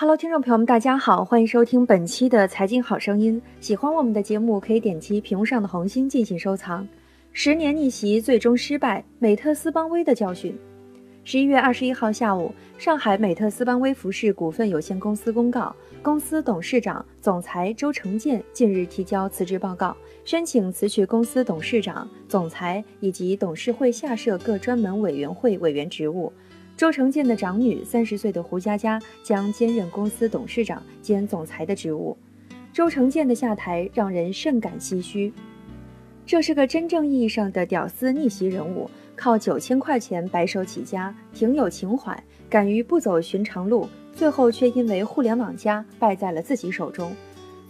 Hello，听众朋友们，大家好，欢迎收听本期的财经好声音。喜欢我们的节目，可以点击屏幕上的红心进行收藏。十年逆袭最终失败，美特斯邦威的教训。十一月二十一号下午，上海美特斯邦威服饰股份有限公司公告，公司董事长、总裁周成建近日提交辞职报告，申请辞去公司董事长、总裁以及董事会下设各专门委员会委员职务。周成建的长女，三十岁的胡佳佳将兼任公司董事长兼总裁的职务。周成建的下台让人甚感唏嘘。这是个真正意义上的屌丝逆袭人物，靠九千块钱白手起家，挺有情怀，敢于不走寻常路，最后却因为互联网加败在了自己手中。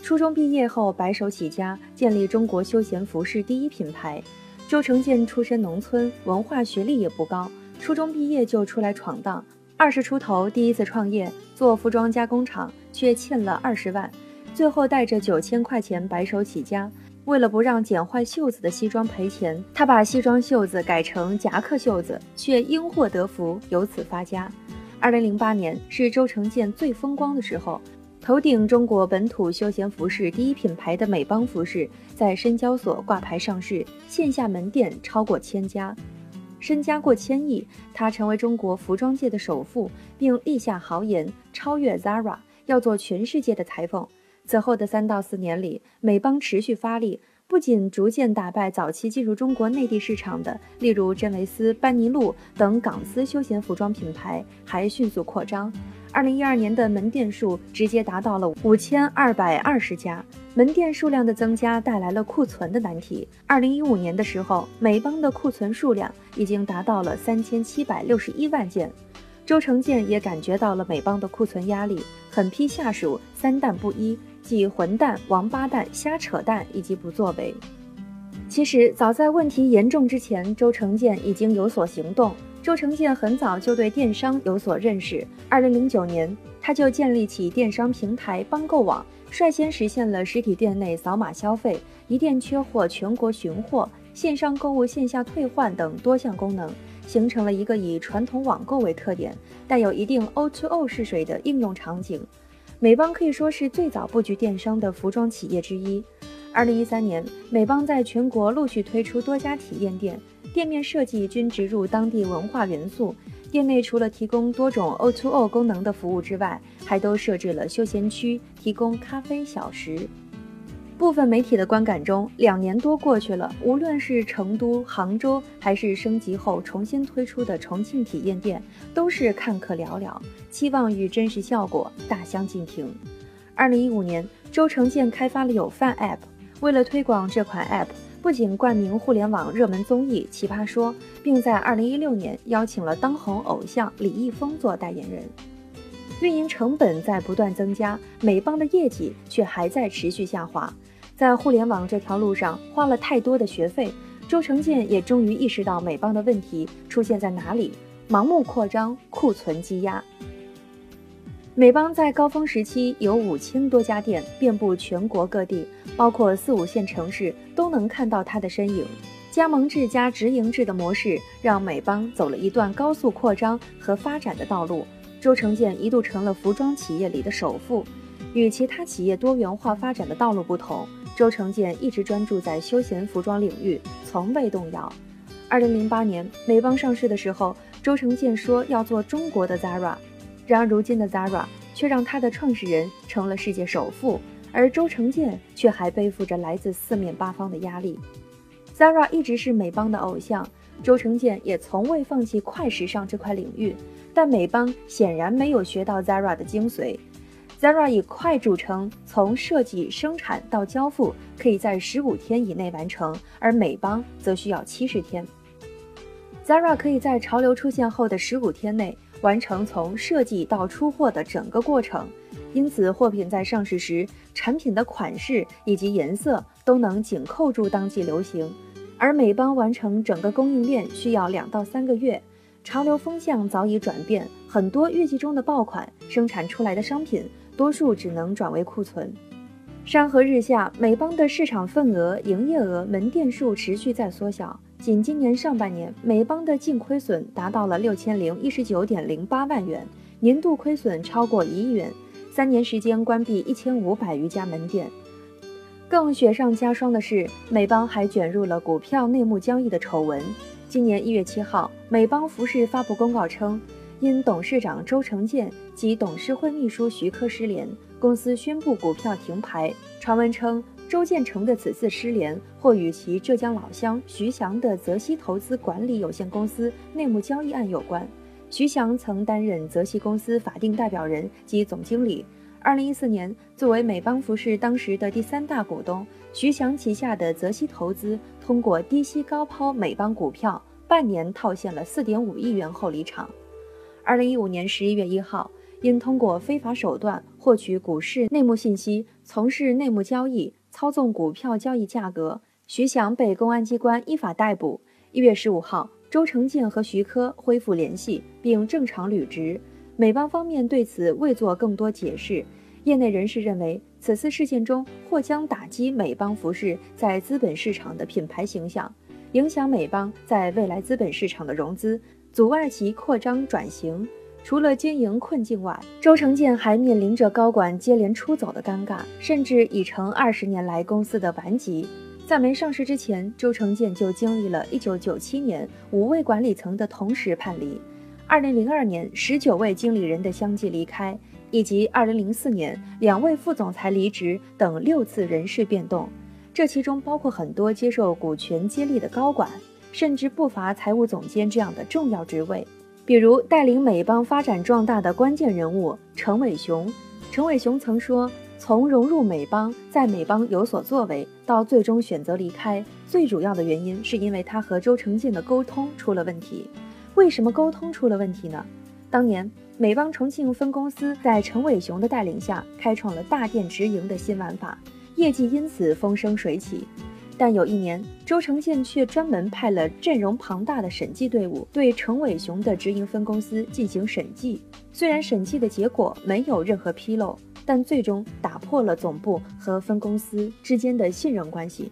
初中毕业后白手起家，建立中国休闲服饰第一品牌。周成建出身农村，文化学历也不高。初中毕业就出来闯荡，二十出头第一次创业做服装加工厂，却欠了二十万，最后带着九千块钱白手起家。为了不让剪坏袖子的西装赔钱，他把西装袖子改成夹克袖子，却因祸得福，由此发家。二零零八年是周成建最风光的时候，头顶中国本土休闲服饰第一品牌的美邦服饰在深交所挂牌上市，线下门店超过千家。身家过千亿，他成为中国服装界的首富，并立下豪言，超越 Zara，要做全世界的裁缝。此后的三到四年里，美邦持续发力，不仅逐渐打败早期进入中国内地市场的，例如真维斯、班尼路等港资休闲服装品牌，还迅速扩张。二零一二年的门店数直接达到了五千二百二十家，门店数量的增加带来了库存的难题。二零一五年的时候，美邦的库存数量已经达到了三千七百六十一万件。周成建也感觉到了美邦的库存压力，狠批下属三淡不一，即混蛋、王八蛋、瞎扯淡以及不作为。其实早在问题严重之前，周成建已经有所行动。周成建很早就对电商有所认识。二零零九年，他就建立起电商平台帮购网，率先实现了实体店内扫码消费、一店缺货全国寻货、线上购物线下退换等多项功能，形成了一个以传统网购为特点、带有一定 O2O 试水的应用场景。美邦可以说是最早布局电商的服装企业之一。二零一三年，美邦在全国陆续推出多家体验店。店面设计均植入当地文化元素，店内除了提供多种 O2O 功能的服务之外，还都设置了休闲区，提供咖啡小食。部分媒体的观感中，两年多过去了，无论是成都、杭州，还是升级后重新推出的重庆体验店，都是看客寥寥，期望与真实效果大相径庭。二零一五年，周成建开发了有饭 App，为了推广这款 App。不仅冠名互联网热门综艺《奇葩说》，并在2016年邀请了当红偶像李易峰做代言人。运营成本在不断增加，美邦的业绩却还在持续下滑。在互联网这条路上花了太多的学费，周成建也终于意识到美邦的问题出现在哪里：盲目扩张，库存积压。美邦在高峰时期有五千多家店，遍布全国各地，包括四五线城市都能看到它的身影。加盟制加直营制的模式，让美邦走了一段高速扩张和发展的道路。周成建一度成了服装企业里的首富。与其他企业多元化发展的道路不同，周成建一直专注在休闲服装领域，从未动摇。二零零八年美邦上市的时候，周成建说要做中国的 Zara。然而，如今的 Zara 却让他的创始人成了世界首富，而周成建却还背负着来自四面八方的压力。Zara 一直是美邦的偶像，周成建也从未放弃快时尚这块领域，但美邦显然没有学到 Zara 的精髓。Zara 以快著称，从设计、生产到交付可以在十五天以内完成，而美邦则需要七十天。Zara 可以在潮流出现后的十五天内。完成从设计到出货的整个过程，因此货品在上市时，产品的款式以及颜色都能紧扣住当季流行。而美邦完成整个供应链需要两到三个月。潮流风向早已转变，很多预计中的爆款生产出来的商品，多数只能转为库存。山河日下，美邦的市场份额、营业额、门店数持续在缩小。仅今年上半年，美邦的净亏损达到了六千零一十九点零八万元，年度亏损超过一亿元。三年时间关闭一千五百余家门店。更雪上加霜的是，美邦还卷入了股票内幕交易的丑闻。今年一月七号，美邦服饰发布公告称，因董事长周成建及董事会秘书徐科失联，公司宣布股票停牌。传闻称，周建成的此次失联或与其浙江老乡徐翔的泽熙投资管理有限公司内幕交易案有关。徐翔曾担任泽熙公司法定代表人及总经理。二零一四年，作为美邦服饰当时的第三大股东，徐翔旗下的泽熙投资通过低息高抛美邦股票，半年套现了四点五亿元后离场。二零一五年十一月一号，因通过非法手段获取股市内幕信息，从事内幕交易，操纵股票交易价格，徐翔被公安机关依法逮捕。一月十五号，周成建和徐科恢复联系，并正常履职。美邦方面对此未做更多解释。业内人士认为，此次事件中或将打击美邦服饰在资本市场的品牌形象，影响美邦在未来资本市场的融资，阻碍其扩张转型。除了经营困境外，周成建还面临着高管接连出走的尴尬，甚至已成二十年来公司的顽疾。在没上市之前，周成建就经历了一九九七年五位管理层的同时叛离。二零零二年，十九位经理人的相继离开，以及二零零四年两位副总裁离职等六次人事变动，这其中包括很多接受股权激励的高管，甚至不乏财务总监这样的重要职位。比如带领美邦发展壮大的关键人物程伟雄。程伟雄曾说：“从融入美邦，在美邦有所作为，到最终选择离开，最主要的原因是因为他和周成建的沟通出了问题。”为什么沟通出了问题呢？当年美邦重庆分公司在陈伟雄的带领下，开创了大店直营的新玩法，业绩因此风生水起。但有一年，周成建却专门派了阵容庞大的审计队伍，对陈伟雄的直营分公司进行审计。虽然审计的结果没有任何纰漏，但最终打破了总部和分公司之间的信任关系。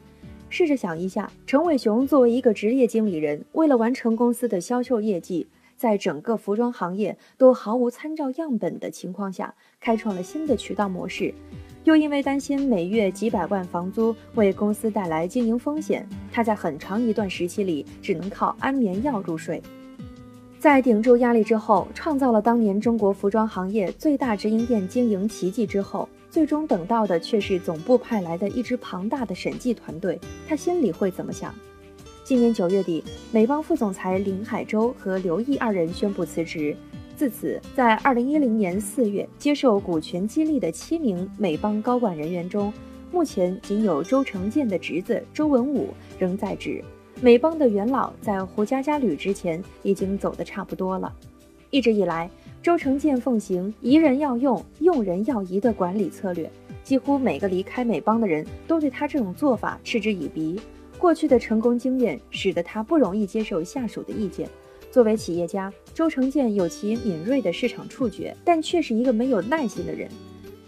试着想一下，陈伟雄作为一个职业经理人，为了完成公司的销售业绩，在整个服装行业都毫无参照样本的情况下，开创了新的渠道模式，又因为担心每月几百万房租为公司带来经营风险，他在很长一段时期里只能靠安眠药入睡。在顶住压力之后，创造了当年中国服装行业最大直营店经营奇迹之后。最终等到的却是总部派来的一支庞大的审计团队，他心里会怎么想？今年九月底，美邦副总裁林海洲和刘毅二人宣布辞职。自此，在二零一零年四月接受股权激励的七名美邦高管人员中，目前仅有周成建的侄子周文武仍在职。美邦的元老在胡佳佳履职前已经走得差不多了。一直以来。周成建奉行“疑人要用，用人要疑”的管理策略，几乎每个离开美邦的人都对他这种做法嗤之以鼻。过去的成功经验使得他不容易接受下属的意见。作为企业家，周成建有其敏锐的市场触觉，但却是一个没有耐心的人。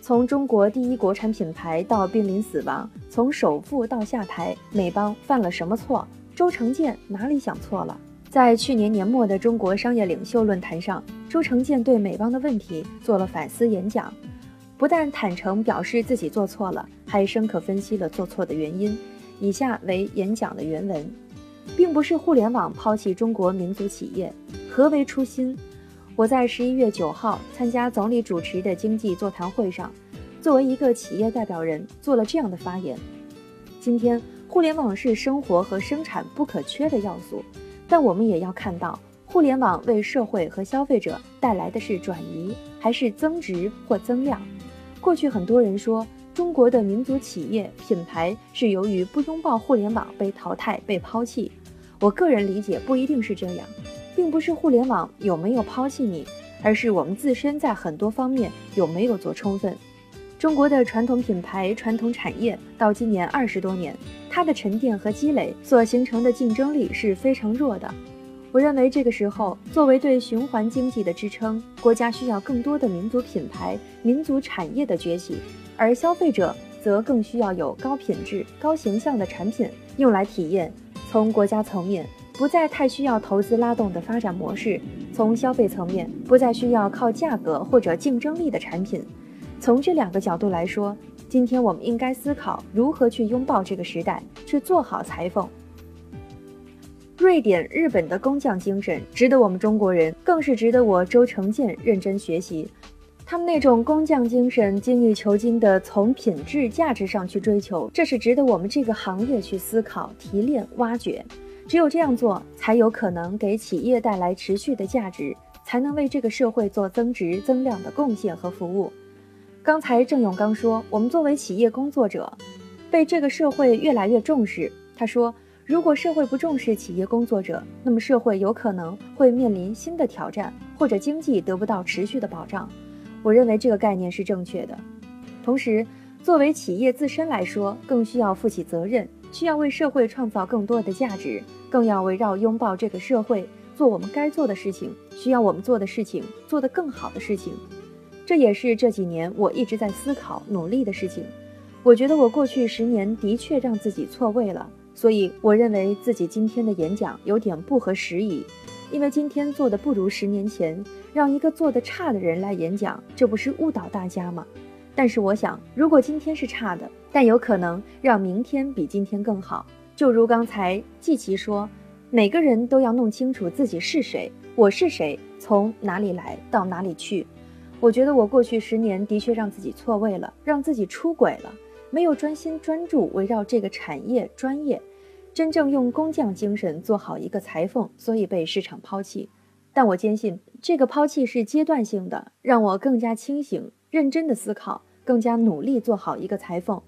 从中国第一国产品牌到濒临死亡，从首富到下台，美邦犯了什么错？周成建哪里想错了？在去年年末的中国商业领袖论坛上，周成建对美邦的问题做了反思演讲，不但坦诚表示自己做错了，还深刻分析了做错的原因。以下为演讲的原文：并不是互联网抛弃中国民族企业，何为初心？我在十一月九号参加总理主持的经济座谈会上，作为一个企业代表人做了这样的发言：今天，互联网是生活和生产不可缺的要素。但我们也要看到，互联网为社会和消费者带来的是转移，还是增值或增量？过去很多人说，中国的民族企业品牌是由于不拥抱互联网被淘汰、被抛弃。我个人理解，不一定是这样，并不是互联网有没有抛弃你，而是我们自身在很多方面有没有做充分。中国的传统品牌、传统产业到今年二十多年。它的沉淀和积累所形成的竞争力是非常弱的。我认为这个时候，作为对循环经济的支撑，国家需要更多的民族品牌、民族产业的崛起，而消费者则更需要有高品质、高形象的产品用来体验。从国家层面，不再太需要投资拉动的发展模式；从消费层面，不再需要靠价格或者竞争力的产品。从这两个角度来说，今天我们应该思考如何去拥抱这个时代，去做好裁缝。瑞典、日本的工匠精神值得我们中国人，更是值得我周成建认真学习。他们那种工匠精神，精益求精的从品质、价值上去追求，这是值得我们这个行业去思考、提炼、挖掘。只有这样做，才有可能给企业带来持续的价值，才能为这个社会做增值增量的贡献和服务。刚才郑永刚说，我们作为企业工作者，被这个社会越来越重视。他说。如果社会不重视企业工作者，那么社会有可能会面临新的挑战，或者经济得不到持续的保障。我认为这个概念是正确的。同时，作为企业自身来说，更需要负起责任，需要为社会创造更多的价值，更要围绕拥抱这个社会，做我们该做的事情，需要我们做的事情，做得更好的事情。这也是这几年我一直在思考、努力的事情。我觉得我过去十年的确让自己错位了。所以，我认为自己今天的演讲有点不合时宜，因为今天做的不如十年前，让一个做的差的人来演讲，这不是误导大家吗？但是我想，如果今天是差的，但有可能让明天比今天更好。就如刚才季琦说，每个人都要弄清楚自己是谁，我是谁，从哪里来到哪里去。我觉得我过去十年的确让自己错位了，让自己出轨了，没有专心专注围绕这个产业专业。真正用工匠精神做好一个裁缝，所以被市场抛弃。但我坚信，这个抛弃是阶段性的，让我更加清醒、认真的思考，更加努力做好一个裁缝，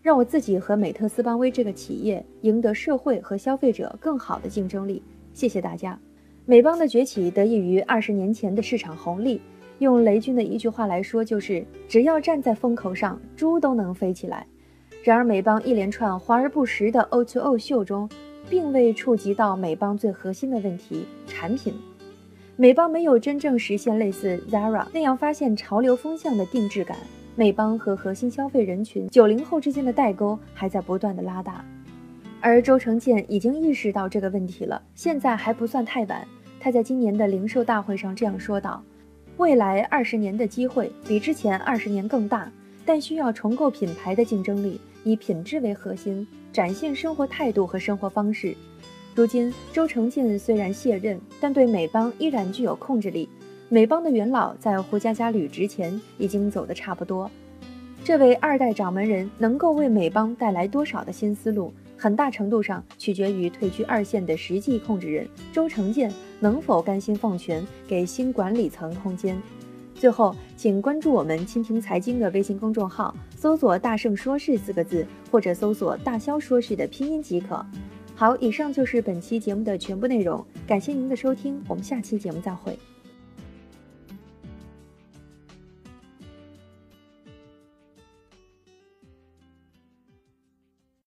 让我自己和美特斯邦威这个企业赢得社会和消费者更好的竞争力。谢谢大家。美邦的崛起得益于二十年前的市场红利。用雷军的一句话来说，就是只要站在风口上，猪都能飞起来。然而，美邦一连串华而不实的 O2O 秀中，并未触及到美邦最核心的问题——产品。美邦没有真正实现类似 Zara 那样发现潮流风向的定制感。美邦和核心消费人群九零后之间的代沟还在不断的拉大，而周成建已经意识到这个问题了，现在还不算太晚。他在今年的零售大会上这样说道：“未来二十年的机会比之前二十年更大，但需要重构品牌的竞争力。”以品质为核心，展现生活态度和生活方式。如今，周成建虽然卸任，但对美邦依然具有控制力。美邦的元老在胡佳佳履职前已经走得差不多。这位二代掌门人能够为美邦带来多少的新思路，很大程度上取决于退居二线的实际控制人周成建能否甘心放权，给新管理层空间。最后，请关注我们蜻蜓财经的微信公众号，搜索“大圣说事”四个字，或者搜索“大肖说事”的拼音即可。好，以上就是本期节目的全部内容，感谢您的收听，我们下期节目再会。